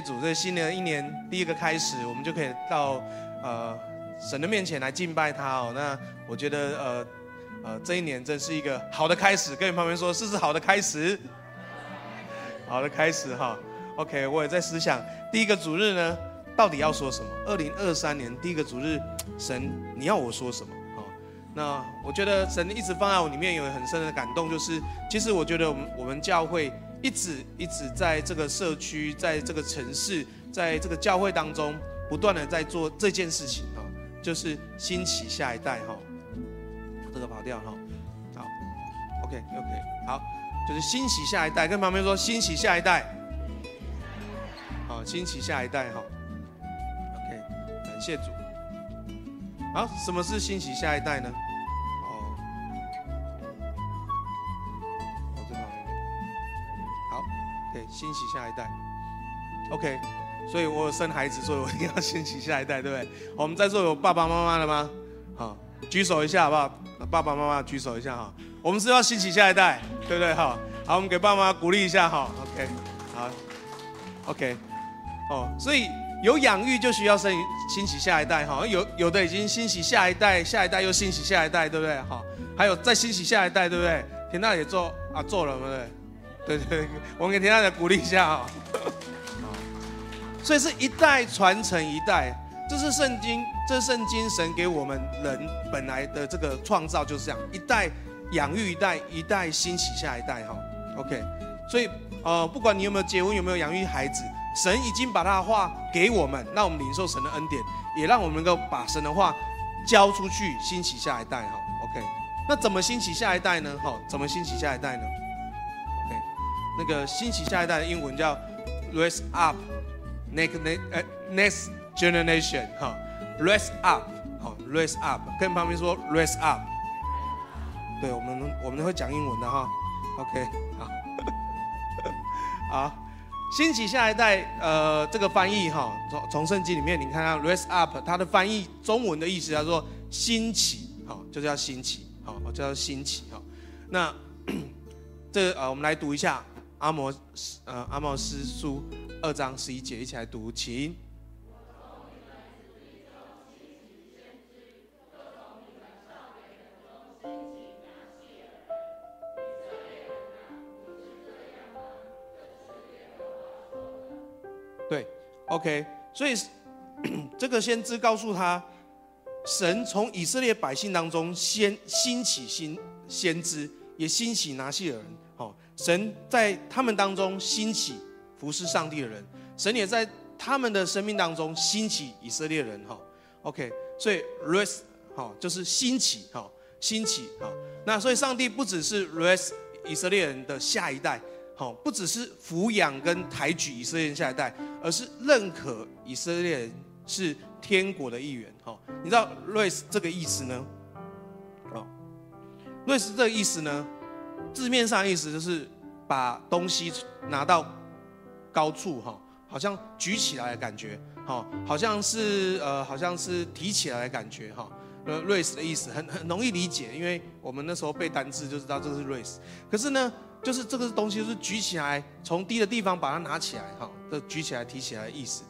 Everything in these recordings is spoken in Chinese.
主，这新的一年第一个开始，我们就可以到呃神的面前来敬拜他哦。那我觉得呃呃这一年真是一个好的开始，跟你旁边说，是不是好的开始？好的开始哈。OK，我也在思想第一个主日呢，到底要说什么？二零二三年第一个主日，神你要我说什么？那我觉得神一直放在我里面有很深的感动，就是其实我觉得我们我们教会一直一直在这个社区，在这个城市，在这个教会当中，不断的在做这件事情哈，就是兴起下一代哈。这个跑掉哈，好，OK OK，好，就是兴起下一代，跟旁边说兴起下一代，好，兴起下一代哈，OK，感谢主。好，什么是兴起下一代呢？兴起下一代，OK，所以我有生孩子，所以我一定要兴起下一代，对不对？我们在座有爸爸妈妈的吗？好，举手一下好不好？爸爸妈妈举手一下哈。我们是要兴起下一代，对不对？好，好，我们给爸妈鼓励一下哈。OK，好，OK，哦，所以有养育就需要生兴起下一代哈。有有的已经兴起下一代，下一代又兴起下一代，对不对？好，还有再兴起下一代，对不对？田大也做啊，做了，对不对？对对，我们给田大姐鼓励一下啊！所以是一代传承一代，这是圣经，这圣经神给我们人本来的这个创造就是这样，一代养育一代，一代兴起下一代哈。OK，所以呃，不管你有没有结婚，有没有养育孩子，神已经把他的话给我们，让我们领受神的恩典，也让我们能够把神的话交出去，兴起下一代哈。OK，那怎么兴起下一代呢？哈，怎么兴起下一代呢？那个兴起下一代的英文叫 raise up，next next generation 哈，raise up 好，raise up 跟旁边说 raise up，对我们我们会讲英文的哈，OK 好，好，兴起下一代呃这个翻译哈，从从圣经里面你看到 raise up 它的翻译中文的意思叫做兴起，好就叫兴起，好叫做兴起哈，那 这呃我们来读一下。阿摩斯，呃，阿摩斯书二章十一节，一起来读，请。对，OK，所以 这个先知告诉他，神从以色列百姓当中先兴起新先知，也兴起拿细耳人。哦神在他们当中兴起服侍上帝的人，神也在他们的生命当中兴起以色列人哈。OK，所以 raise 好就是兴起哈，兴起哈。那所以上帝不只是 raise 以色列人的下一代，好，不只是抚养跟抬举以色列人下一代，而是认可以色列人是天国的一员哈。你知道 raise 这个意思呢？哦，raise 这个意思呢？字面上意思就是把东西拿到高处哈，好像举起来的感觉，哈，好像是呃，好像是提起来的感觉哈。呃，raise 的意思很很容易理解，因为我们那时候背单字就知道这是 raise。可是呢，就是这个东西是举起来，从低的地方把它拿起来哈，这举起来提起来的意思。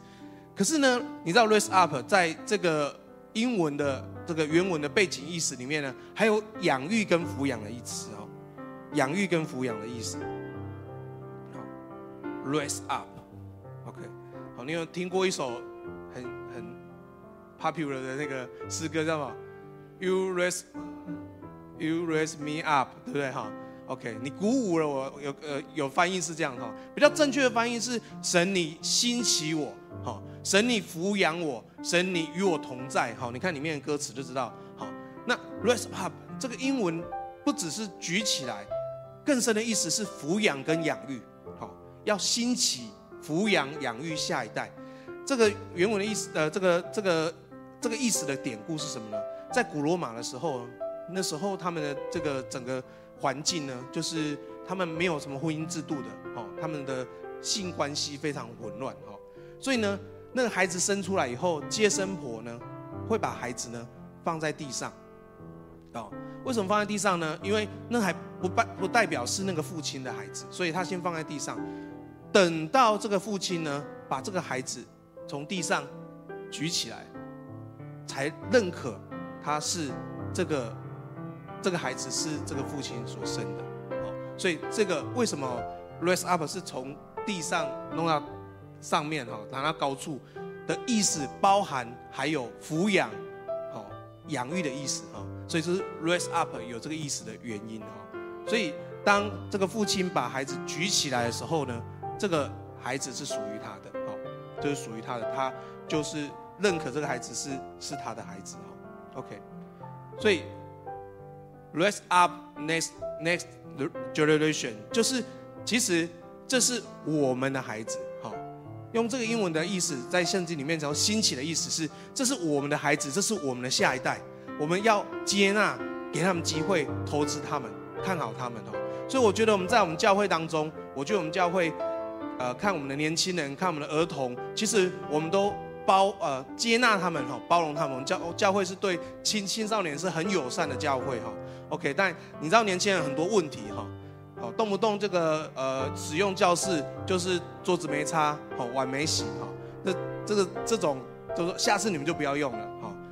可是呢，你知道 raise up 在这个英文的这个原文的背景意思里面呢，还有养育跟抚养的意思。哦养育跟抚养的意思，好，raise up，OK，好，你有听过一首很很 popular 的那个诗歌叫什么？You raise You raise me up，对不对？哈，OK，你鼓舞了我，有呃有翻译是这样哈，比较正确的翻译是神你兴起我，好，神你抚养我，神你与我同在，好，你看里面的歌词就知道，好，那 raise up 这个英文不只是举起来。更深的意思是抚养跟养育，好，要兴起抚养养育下一代。这个原文的意思，呃，这个这个这个意思的典故是什么呢？在古罗马的时候，那时候他们的这个整个环境呢，就是他们没有什么婚姻制度的，哦，他们的性关系非常混乱，哦，所以呢，那个孩子生出来以后，接生婆呢会把孩子呢放在地上，哦。为什么放在地上呢？因为那还不代不代表是那个父亲的孩子，所以他先放在地上。等到这个父亲呢，把这个孩子从地上举起来，才认可他是这个这个孩子是这个父亲所生的。哦，所以这个为什么 raise up 是从地上弄到上面哈，拿到高处的意思，包含还有抚养、养育的意思哈。所以就是 raise up 有这个意思的原因哈。所以当这个父亲把孩子举起来的时候呢，这个孩子是属于他的，好，就是属于他的，他就是认可这个孩子是是他的孩子哈。OK，所以 raise up next next generation 就是其实这是我们的孩子，用这个英文的意思在圣经里面讲兴起的意思是，这是我们的孩子，这是我们的下一代。我们要接纳，给他们机会，投资他们，看好他们哦。所以我觉得我们在我们教会当中，我觉得我们教会，呃，看我们的年轻人，看我们的儿童，其实我们都包呃接纳他们哈，包容他们。教教会是对青青少年是很友善的教会哈。OK，但你知道年轻人很多问题哈，哦动不动这个呃使用教室就是桌子没擦，好碗没洗哈，那这个这种就是下次你们就不要用了。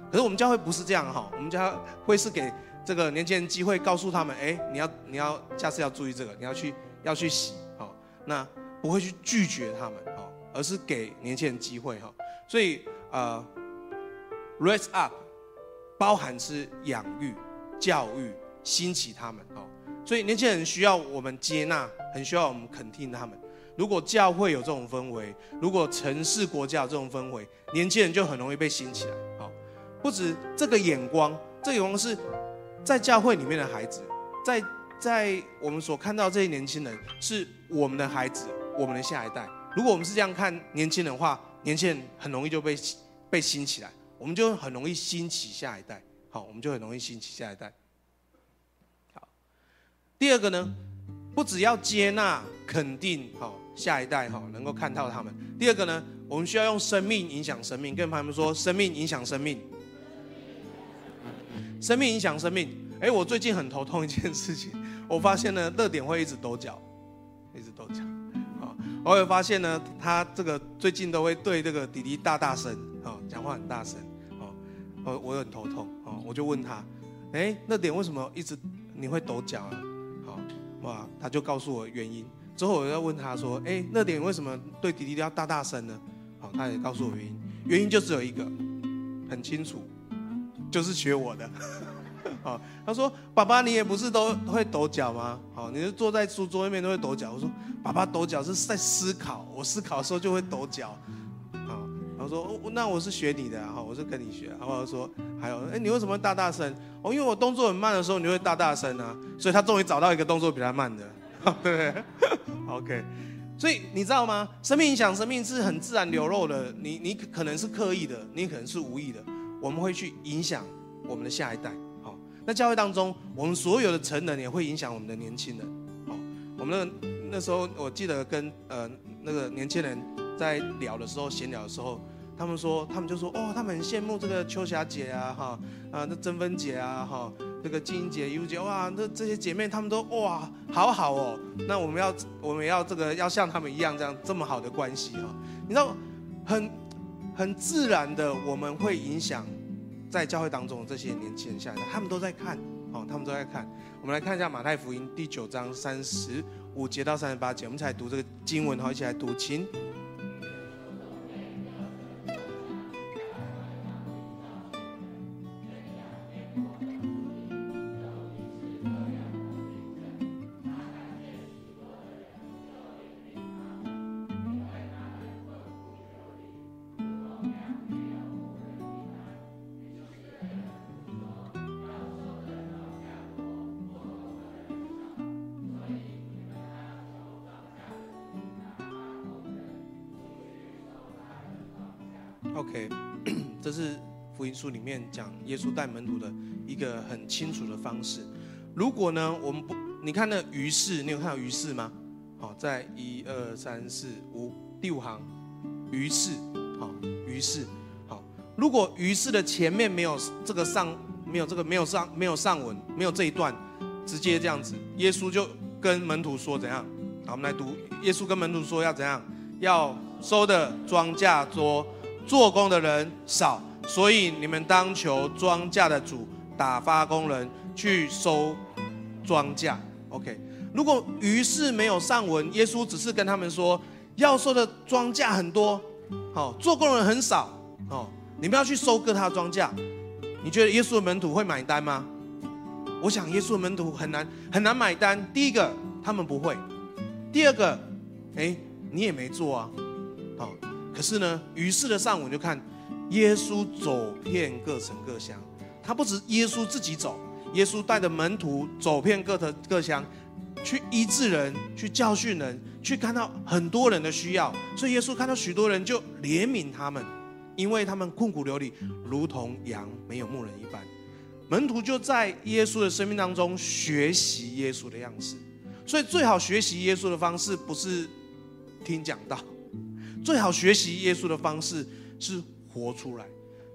可是我们教会不是这样哈，我们教会是给这个年轻人机会，告诉他们，哎，你要你要下次要注意这个，你要去要去洗，好，那不会去拒绝他们，哦，而是给年轻人机会哈。所以呃，raise up 包含是养育、教育、兴起他们，哦，所以年轻人需要我们接纳，很需要我们肯定他们。如果教会有这种氛围，如果城市国家有这种氛围，年轻人就很容易被兴起来，好。不止这个眼光，这个眼光是在教会里面的孩子，在在我们所看到这些年轻人是我们的孩子，我们的下一代。如果我们是这样看年轻人的话，年轻人很容易就被被兴起来，我们就很容易兴起下一代。好，我们就很容易兴起下一代。第二个呢，不只要接纳肯定好下一代哈，能够看到他们。第二个呢，我们需要用生命影响生命，跟朋友们说，生命影响生命。生命影响生命。哎，我最近很头痛一件事情，我发现呢，乐典会一直抖脚，一直抖脚。啊，我也发现呢，他这个最近都会对这个弟弟大大声，啊，讲话很大声。哦，我我很头痛。哦，我就问他，哎，乐典为什么一直你会抖脚啊？好，哇，他就告诉我原因。之后我又问他说，哎，那点为什么对弟弟要大大声呢？好，他也告诉我原因，原因就只有一个，很清楚。就是学我的，好，他说：“爸爸，你也不是都会抖脚吗？好，你就坐在书桌那边都会抖脚。”我说：“爸爸抖脚是在思考，我思考的时候就会抖脚。”我，说：“，那我是学你的，啊，我是跟你学。”然后他说：“还有，哎，你为什么大大声？哦，因为我动作很慢的时候，你会大大声啊。所以他终于找到一个动作比他慢的，对不对，OK。所以你知道吗？生命影响生命是很自然流露的。你你可能是刻意的，你可能是无意的。”我们会去影响我们的下一代，好，那教会当中，我们所有的成人也会影响我们的年轻人，好，我们那那时候我记得跟呃那个年轻人在聊的时候，闲聊的时候，他们说，他们就说，哦，他们很羡慕这个秋霞姐啊，哈，啊，那珍芬姐啊，哈，这个金英姐、尤姐，哇，那这些姐妹，她们都哇，好好哦，那我们要我们要这个要像他们一样这样这么好的关系哈，你知道很。很自然的，我们会影响在教会当中这些年轻人下来，他们都在看，哦，他们都在看。我们来看一下马太福音第九章三十五节到三十八节，我们才读这个经文，好，一起来读，请。里面讲耶稣带门徒的一个很清楚的方式。如果呢，我们不，你看那于是，你有看到于是吗？好，在一二三四五第五行，于是，好，于是，好。如果于是的前面没有这个上，没有这个没有上没有上文，没有这一段，直接这样子，耶稣就跟门徒说怎样？好，我们来读，耶稣跟门徒说要怎样？要收的庄稼多，做工的人少，所以你们当求庄稼的主打发工人去收庄稼。OK，如果于是没有上文，耶稣只是跟他们说要收的庄稼很多，好，做工人很少，好，你们要去收割他的庄稼。你觉得耶稣的门徒会买单吗？我想耶稣的门徒很难很难买单。第一个，他们不会；第二个，哎，你也没做啊，好。可是呢，于是的上午就看耶稣走遍各城各乡。他不止耶稣自己走，耶稣带着门徒走遍各城各乡，去医治人，去教训人，去看到很多人的需要。所以耶稣看到许多人就怜悯他们，因为他们困苦流离，如同羊没有牧人一般。门徒就在耶稣的生命当中学习耶稣的样式，所以最好学习耶稣的方式不是听讲道，最好学习耶稣的方式是活出来，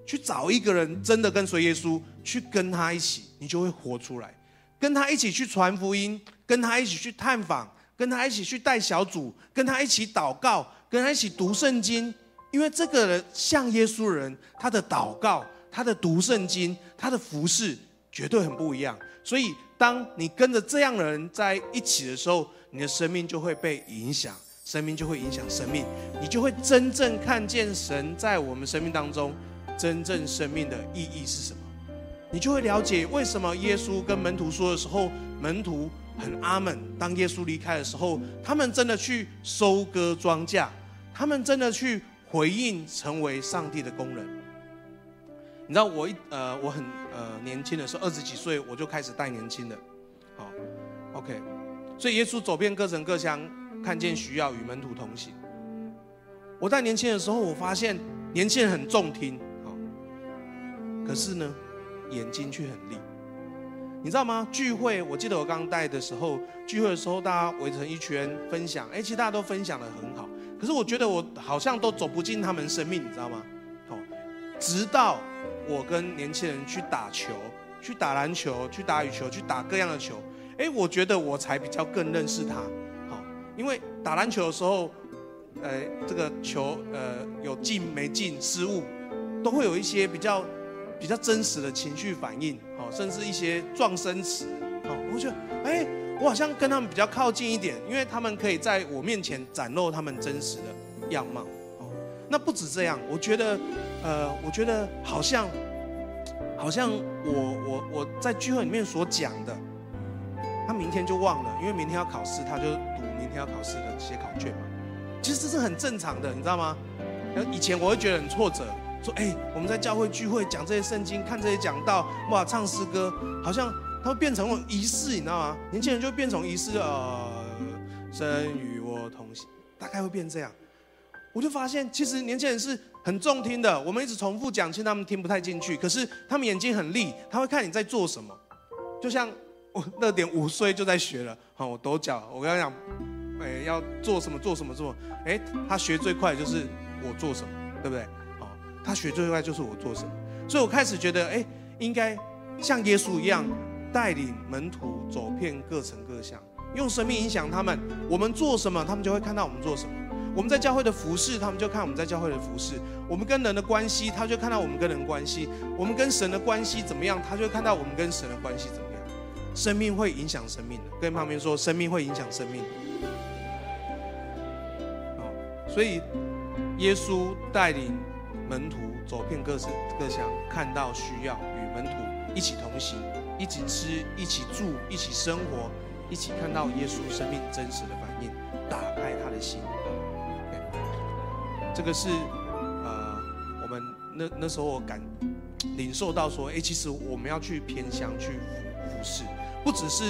去找一个人真的跟随耶稣，去跟他一起，你就会活出来，跟他一起去传福音，跟他一起去探访，跟他一起去带小组，跟他一起祷告，跟他一起读圣经，因为这个人像耶稣人，他的祷告。他的读圣经，他的服侍绝对很不一样。所以，当你跟着这样的人在一起的时候，你的生命就会被影响，生命就会影响生命，你就会真正看见神在我们生命当中真正生命的意义是什么。你就会了解为什么耶稣跟门徒说的时候，门徒很阿门。当耶稣离开的时候，他们真的去收割庄稼，他们真的去回应，成为上帝的工人。你知道我一呃我很呃年轻的时候，二十几岁我就开始带年轻的，好，OK，所以耶稣走遍各城各乡，看见需要与门徒同行。我在年轻的时候，我发现年轻人很重听，好，可是呢，眼睛却很利。你知道吗？聚会，我记得我刚带的时候，聚会的时候大家围成一圈分享，哎，其实大家都分享得很好，可是我觉得我好像都走不进他们生命，你知道吗？好，直到。我跟年轻人去打球，去打篮球，去打羽球，去打各样的球。哎，我觉得我才比较更认识他。因为打篮球的时候，呃，这个球呃有进没进、失误，都会有一些比较比较真实的情绪反应。好，甚至一些撞声词。好，我觉得哎，我好像跟他们比较靠近一点，因为他们可以在我面前展露他们真实的样貌。哦那不止这样，我觉得，呃，我觉得好像，好像我我我在聚会里面所讲的，他明天就忘了，因为明天要考试，他就要考试的写考卷嘛。其实这是很正常的，你知道吗？以前我会觉得很挫折，说，哎，我们在教会聚会讲这些圣经，看这些讲道，哇，唱诗歌，好像它会变成一种仪式，你知道吗？年轻人就变成仪式，呃，神与我同行，大概会变这样。我就发现，其实年轻人是很重听的。我们一直重复讲，其实他们听不太进去。可是他们眼睛很利，他会看你在做什么。就像我 那点五岁就在学了，好，我抖脚，我跟他讲，哎，要做什么做什么做，哎，他学最快就是我做什么，对不对？好，他学最快就是我做什么。所以我开始觉得，哎，应该像耶稣一样，带领门徒走遍各城各乡，用生命影响他们。我们做什么，他们就会看到我们做什么。我们在教会的服侍，他们就看我们在教会的服侍；我们跟人的关系，他就看到我们跟人关系；我们跟神的关系怎么样，他就看到我们跟神的关系怎么样。生命会影响生命的，跟旁边说，生命会影响生命。所以耶稣带领门徒走遍各城各乡，看到需要，与门徒一起同行，一起吃，一起住，一起生活，一起看到耶稣生命真实的反应，打开他的心。这个是，呃，我们那那时候我感领受到说，哎，其实我们要去偏乡去服服侍，不只是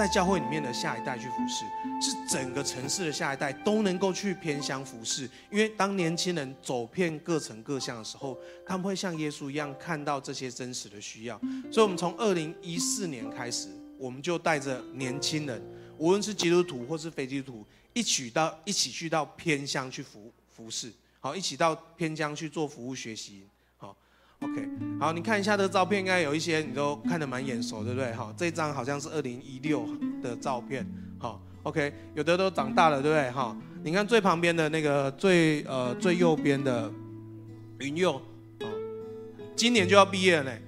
在教会里面的下一代去服侍，是整个城市的下一代都能够去偏乡服侍。因为当年轻人走遍各城各乡的时候，他们会像耶稣一样看到这些真实的需要。所以，我们从二零一四年开始，我们就带着年轻人，无论是基督徒或是非基督徒。一起到一起去到偏乡去服服侍，好，一起到偏乡去做服务学习，，OK，好，你看一下这个照片，应该有一些你都看得蛮眼熟，对不对？哈，这张好像是二零一六的照片，好 OK，有的都长大了，对不对？哈，你看最旁边的那个最呃最右边的云佑，哦，今年就要毕业了呢，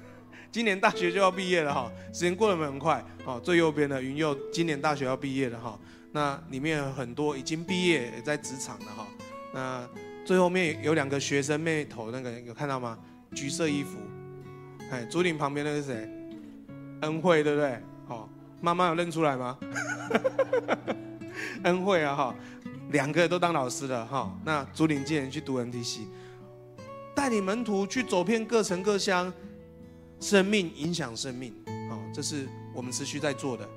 今年大学就要毕业了哈，时间过得很快。哦，最右边的云佑今年大学要毕业了哈，那里面有很多已经毕业也在职场了哈，那最后面有两个学生妹头那个有看到吗？橘色衣服，哎，竹林旁边那个谁？恩惠对不对？好，妈妈有认出来吗？恩惠啊哈，两个都当老师了哈。那竹林今年去读 NTC，带领门徒去走遍各城各乡，生命影响生命，好，这是我们持续在做的。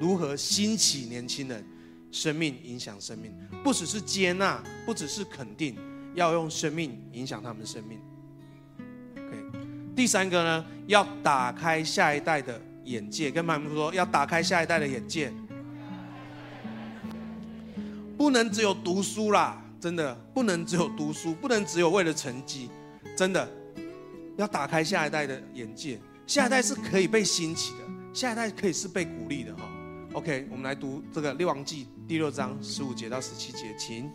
如何兴起年轻人，生命影响生命，不只是接纳，不只是肯定，要用生命影响他们的生命。第三个呢，要打开下一代的眼界，跟他们说要打开下一代的眼界，不能只有读书啦，真的不能只有读书，不能只有为了成绩，真的要打开下一代的眼界，下一代是可以被兴起的，下一代可以是被鼓励的哈。OK，我们来读这个《列王记》第六章十五节到十七节，请。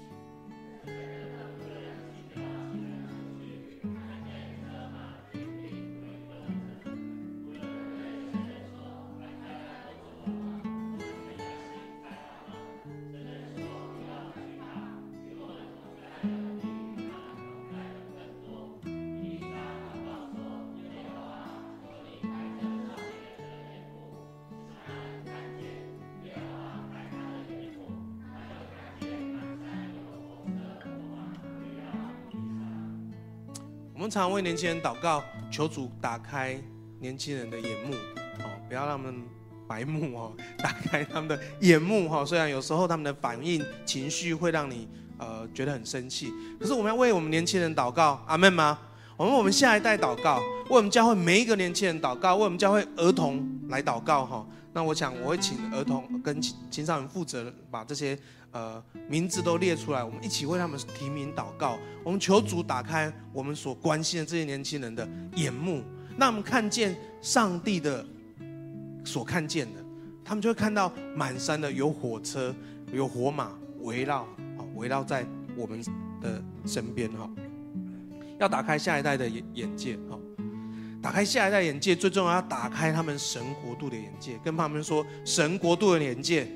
们常为年轻人祷告，求主打开年轻人的眼目，哦，不要让他们白目哦，打开他们的眼目哈。虽然有时候他们的反应、情绪会让你呃觉得很生气，可是我们要为我们年轻人祷告，阿门吗？我们为我们下一代祷告，为我们教会每一个年轻人祷告，为我们教会儿童来祷告哈。那我想我会请儿童跟青青少年负责把这些。呃，名字都列出来，我们一起为他们提名祷告。我们求主打开我们所关心的这些年轻人的眼目，让我们看见上帝的所看见的，他们就会看到满山的有火车、有火马围绕，啊围绕在我们的身边哈。要打开下一代的眼眼界哈，打开下一代眼界，最重要要打开他们神国度的眼界，跟他们说神国度的眼界。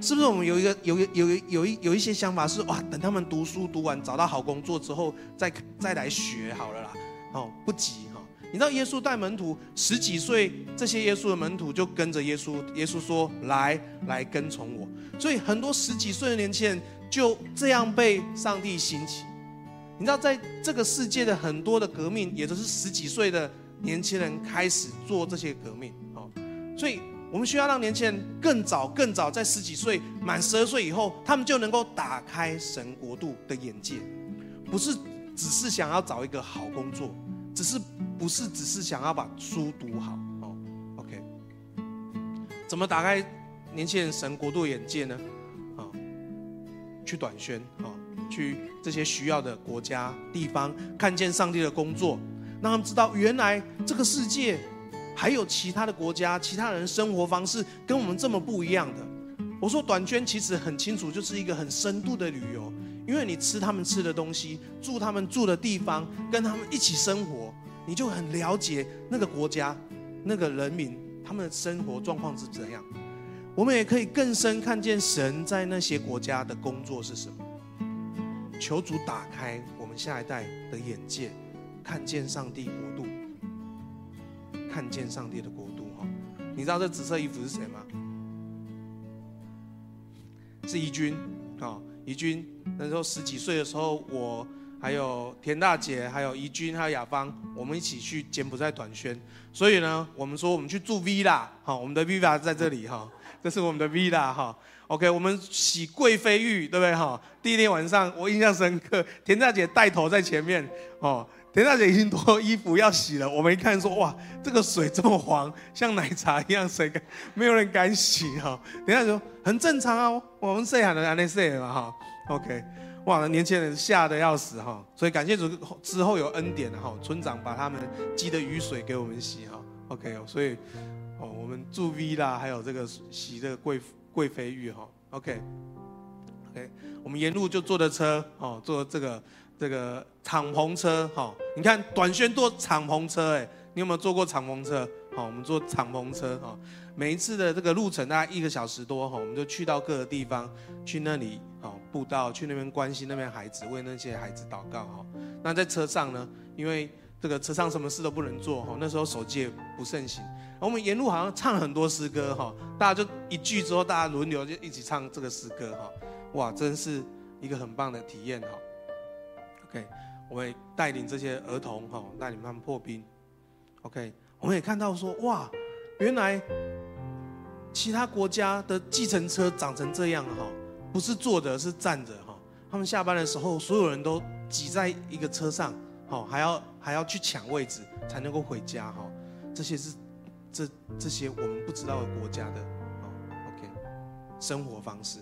是不是我们有一个有有有有一有一些想法是哇，等他们读书读完找到好工作之后再再来学好了啦，哦不急哈。你知道耶稣带门徒十几岁，这些耶稣的门徒就跟着耶稣，耶稣说来来跟从我，所以很多十几岁的年轻人就这样被上帝兴起。你知道在这个世界的很多的革命，也都是十几岁的年轻人开始做这些革命哦，所以。我们需要让年轻人更早、更早，在十几岁、满十二岁以后，他们就能够打开神国度的眼界，不是只是想要找一个好工作，只是不是只是想要把书读好哦。OK，怎么打开年轻人神国度眼界呢？啊，去短宣啊，去这些需要的国家、地方，看见上帝的工作，让他们知道原来这个世界。还有其他的国家，其他人生活方式跟我们这么不一样的。我说短宣其实很清楚，就是一个很深度的旅游，因为你吃他们吃的东西，住他们住的地方，跟他们一起生活，你就很了解那个国家、那个人民他们的生活状况是怎样。我们也可以更深看见神在那些国家的工作是什么。求主打开我们下一代的眼界，看见上帝国度。看见上帝的国度哈，你知道这紫色衣服是谁吗？是怡君啊，怡君那时候十几岁的时候，我还有田大姐，还有怡君，还有雅芳，我们一起去柬埔寨短宣。所以呢，我们说我们去住 villa，好，我们的 villa 在这里哈，这是我们的 villa 哈。OK，我们洗贵妃浴，对不对哈？第一天晚上我印象深刻，田大姐带头在前面哦。田大姐已经脱衣服要洗了，我们一看说哇，这个水这么黄，像奶茶一样，谁敢？没有人敢洗哈。田大姐说很正常啊，我们谁喊的？安内谁嘛哈？OK，哇，年轻人吓得要死哈。所以感谢主之后有恩典哈，村长把他们积的雨水给我们洗哈。OK，哦所以哦，我们住 V 啦，还有这个洗这个贵贵妃浴哈，OK OK，我们沿路就坐的车哦，坐这个这个敞篷车哈，你看短宣坐敞篷车哎，你有没有坐过敞篷车？好，我们坐敞篷车哈，每一次的这个路程大概一个小时多哈，我们就去到各个地方，去那里布道，去那边关心那边孩子，为那些孩子祷告哈。那在车上呢，因为这个车上什么事都不能做哈，那时候手机也不盛行，我们沿路好像唱很多诗歌哈，大家就一句之后，大家轮流就一起唱这个诗歌哈，哇，真是一个很棒的体验哈。OK，我们带领这些儿童哈，带领他们破冰，OK。我们也看到说，哇，原来其他国家的计程车长成这样哈，不是坐着，是站着哈。他们下班的时候，所有人都挤在一个车上，好，还要还要去抢位置才能够回家哈。这些是这这些我们不知道的国家的，OK，生活方式。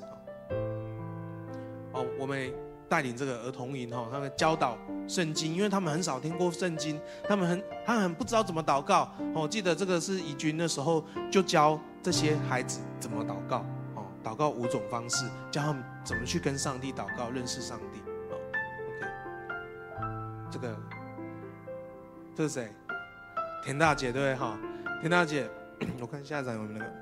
哦，我们。带领这个儿童营哈，他们教导圣经，因为他们很少听过圣经，他们很他们很不知道怎么祷告。我记得这个是怡君那时候就教这些孩子怎么祷告，祷告五种方式，教他们怎么去跟上帝祷告，认识上帝。OK，这个这是谁？田大姐对不对哈？田大姐，我看下一张有没有那个？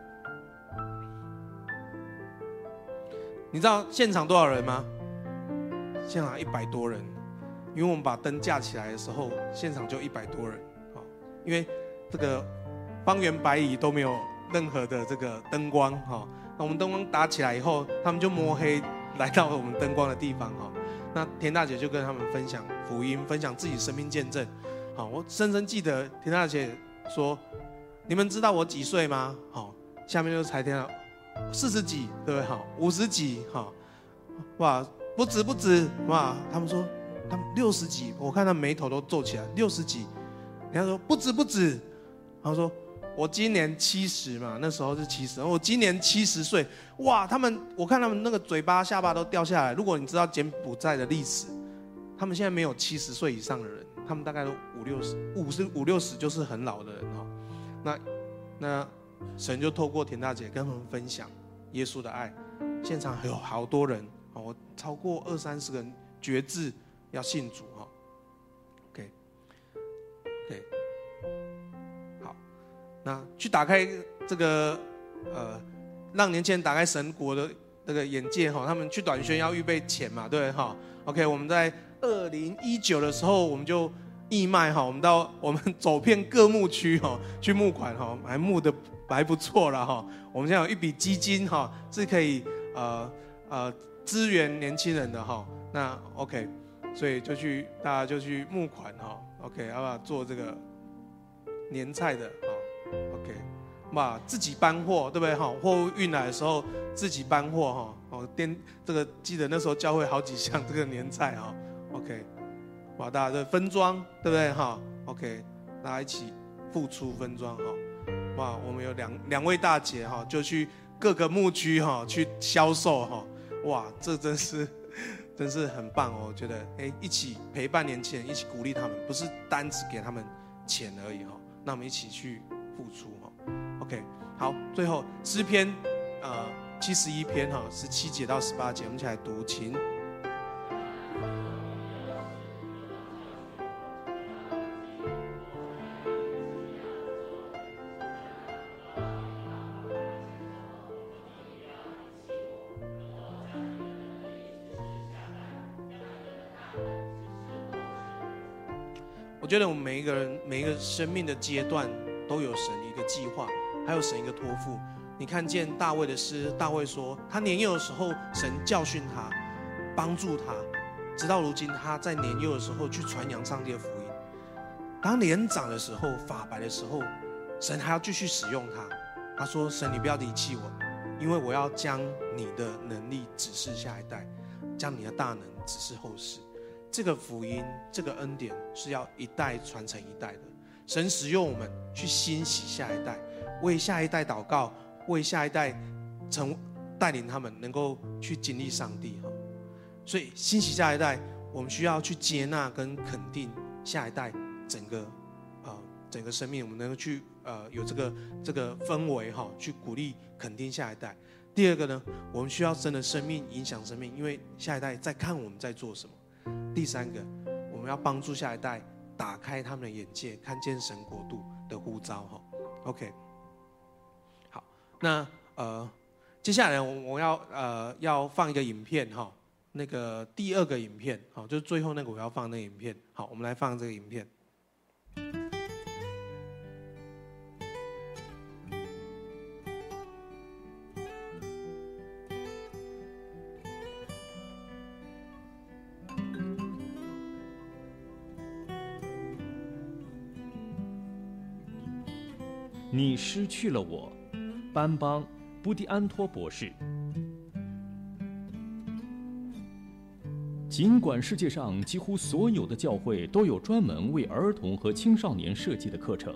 你知道现场多少人吗？现场一百多人，因为我们把灯架起来的时候，现场就一百多人，啊，因为这个方圆百里都没有任何的这个灯光，哈，我们灯光打起来以后，他们就摸黑来到我们灯光的地方，哈，那田大姐就跟他们分享福音，分享自己生命见证，好，我深深记得田大姐说，你们知道我几岁吗？好，下面就才听到四十几，对不对？好，五十几，哈，哇。不止不止，哇！他们说他们六十几，我看他眉头都皱起来。六十几，人家说不止不止，他说我今年七十嘛，那时候是七十，我今年七十岁，哇！他们我看他们那个嘴巴下巴都掉下来。如果你知道柬埔寨的历史，他们现在没有七十岁以上的人，他们大概都五六十，五十五六十就是很老的人哈。那那神就透过田大姐跟他们分享耶稣的爱，现场还有好多人。我超过二三十个人决志要信主那去打开这个呃，让年轻人打开神国的这个眼界哈，他们去短宣要预备钱嘛，对哈，OK，我们在二零一九的时候我们就义卖哈，我们到我们走遍各牧区哈，去募款哈，还募的还不错了哈，我们现在有一笔基金哈，是可以呃呃。支援年轻人的哈，那 OK，所以就去大家就去募款哈，OK，要不要做这个年菜的，OK，把自己搬货对不对哈？货物运来的时候自己搬货哈，哦，电这个记得那时候教会好几项这个年菜哈，OK，哇大家的分装对不对哈？OK，大家一起付出分装哈，哇，我们有两两位大姐哈，就去各个牧区哈去销售哈。哇，这真是，真是很棒哦！我觉得，哎，一起陪伴年轻人，一起鼓励他们，不是单只给他们钱而已哈。那我们一起去付出哈。OK，好，最后诗篇，呃，七十一篇哈，十七节到十八节，我们一起来读，请。我觉得我们每一个人每一个生命的阶段都有神一个计划，还有神一个托付。你看见大卫的诗，大卫说他年幼的时候，神教训他，帮助他，直到如今他在年幼的时候去传扬上帝的福音。当年长的时候，发白的时候，神还要继续使用他。他说：“神，你不要离弃我，因为我要将你的能力指示下一代，将你的大能指示后世。”这个福音，这个恩典是要一代传承一代的。神使用我们去欣喜下一代，为下一代祷告，为下一代成带领他们能够去经历上帝哈。所以欣喜下一代，我们需要去接纳跟肯定下一代整个啊整个生命，我们能够去呃有这个这个氛围哈，去鼓励肯定下一代。第二个呢，我们需要真的生命影响生命，因为下一代在看我们在做什么。第三个，我们要帮助下一代打开他们的眼界，看见神国度的呼召哈。OK，好，那呃接下来我我要呃要放一个影片哈，那个第二个影片好，就是最后那个我要放那个影片。好，我们来放这个影片。失去了我，班邦·布迪安托博士。尽管世界上几乎所有的教会都有专门为儿童和青少年设计的课程，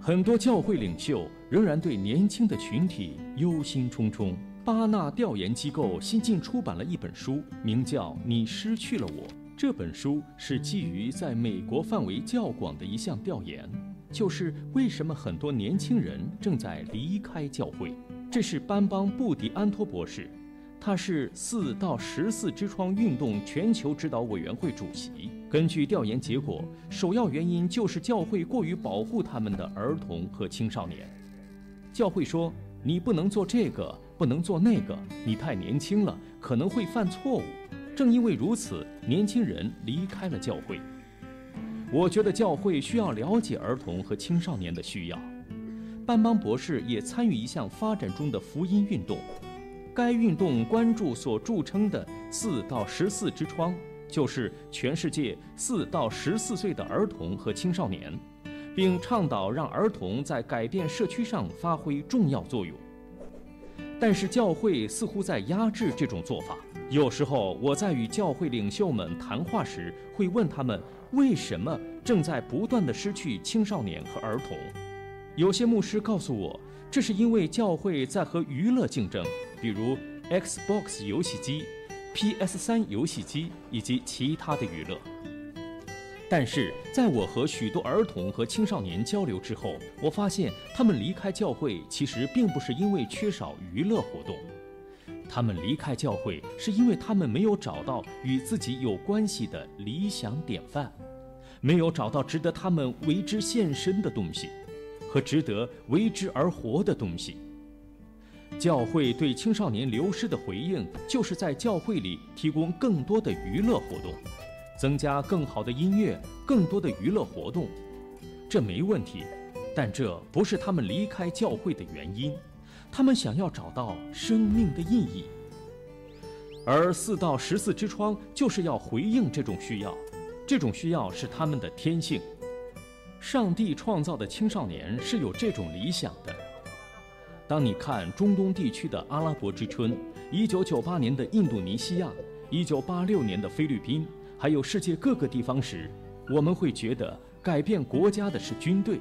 很多教会领袖仍然对年轻的群体忧心忡忡。巴纳调研机构新近出版了一本书，名叫《你失去了我》。这本书是基于在美国范围较广的一项调研。就是为什么很多年轻人正在离开教会？这是班邦·布迪安托博士，他是四到十四之窗运动全球指导委员会主席。根据调研结果，首要原因就是教会过于保护他们的儿童和青少年。教会说：“你不能做这个，不能做那个，你太年轻了，可能会犯错误。”正因为如此，年轻人离开了教会。我觉得教会需要了解儿童和青少年的需要。班邦博士也参与一项发展中的福音运动，该运动关注所著称的“四到十四之窗”，就是全世界四到十四岁的儿童和青少年，并倡导让儿童在改变社区上发挥重要作用。但是教会似乎在压制这种做法。有时候我在与教会领袖们谈话时，会问他们。为什么正在不断地失去青少年和儿童？有些牧师告诉我，这是因为教会在和娱乐竞争，比如 Xbox 游戏机、PS3 游戏机以及其他的娱乐。但是，在我和许多儿童和青少年交流之后，我发现他们离开教会其实并不是因为缺少娱乐活动，他们离开教会是因为他们没有找到与自己有关系的理想典范。没有找到值得他们为之献身的东西，和值得为之而活的东西。教会对青少年流失的回应，就是在教会里提供更多的娱乐活动，增加更好的音乐，更多的娱乐活动。这没问题，但这不是他们离开教会的原因。他们想要找到生命的意义，而四到十四之窗就是要回应这种需要。这种需要是他们的天性。上帝创造的青少年是有这种理想的。当你看中东地区的阿拉伯之春、1998年的印度尼西亚、1986年的菲律宾，还有世界各个地方时，我们会觉得改变国家的是军队，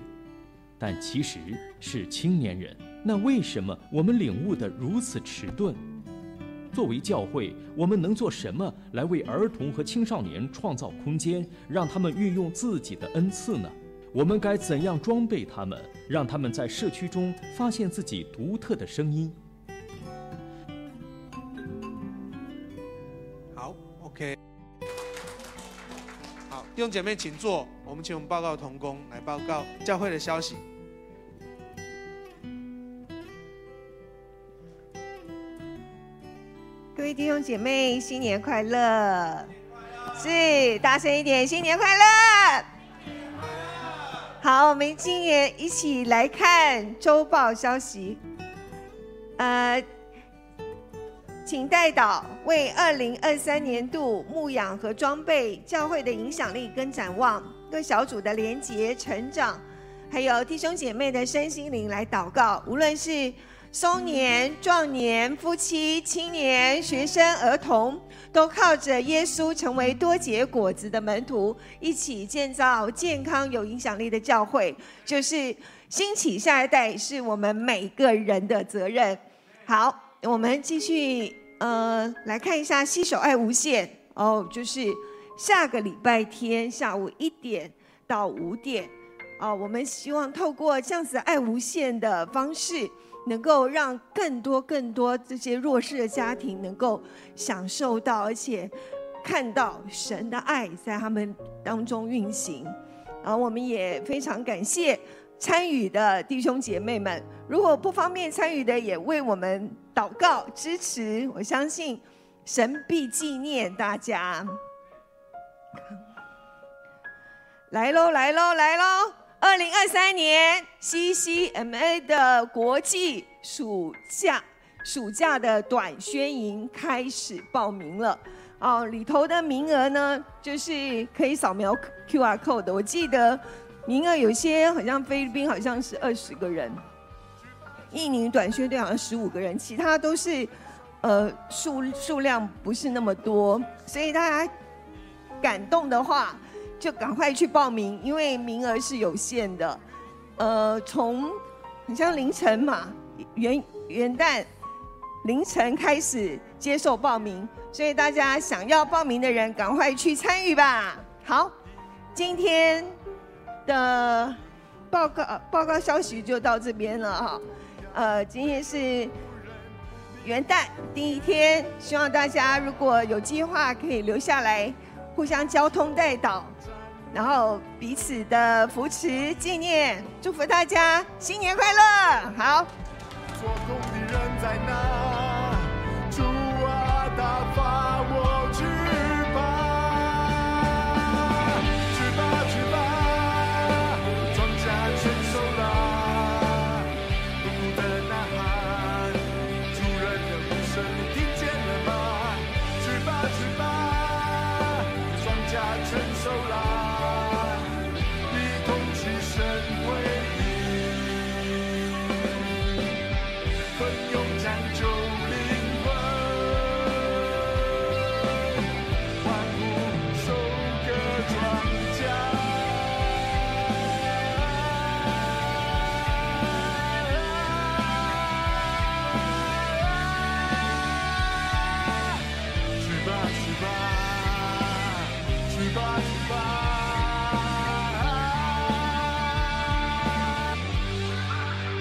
但其实是青年人。那为什么我们领悟得如此迟钝？作为教会，我们能做什么来为儿童和青少年创造空间，让他们运用自己的恩赐呢？我们该怎样装备他们，让他们在社区中发现自己独特的声音？好，OK。好，弟兄姐妹请坐。我们请我们报告同工来报告教会的消息。各位弟兄姐妹，新年快乐！是，大声一点，新年快乐！好，我们今年一起来看周报消息。呃，请代祷为二零二三年度牧养和装备教会的影响力跟展望，各小组的连结成长，还有弟兄姐妹的身心灵来祷告，无论是。中年、壮年、夫妻、青年、学生、儿童，都靠着耶稣成为多结果子的门徒，一起建造健康有影响力的教会。就是兴起下一代，是我们每个人的责任。好，我们继续呃来看一下携手爱无限哦，就是下个礼拜天下午一点到五点。啊，我们希望透过这样子爱无限的方式，能够让更多更多这些弱势的家庭能够享受到，而且看到神的爱在他们当中运行。然后我们也非常感谢参与的弟兄姐妹们，如果不方便参与的，也为我们祷告支持。我相信神必纪念大家。来喽，来喽，来喽！二三年 CCMA 的国际暑假暑假的短宣营开始报名了哦，里头的名额呢，就是可以扫描 QR code。我记得名额有些好像菲律宾好像是二十个人，印尼短宣队好像十五个人，其他都是呃数数量不是那么多，所以大家感动的话。就赶快去报名，因为名额是有限的。呃，从很像凌晨嘛，元元旦凌晨开始接受报名，所以大家想要报名的人赶快去参与吧。好，今天的报告报告消息就到这边了哈。呃，今天是元旦第一天，希望大家如果有计划可以留下来，互相交通代导。然后彼此的扶持纪念祝福大家新年快乐。好。做工的人在哪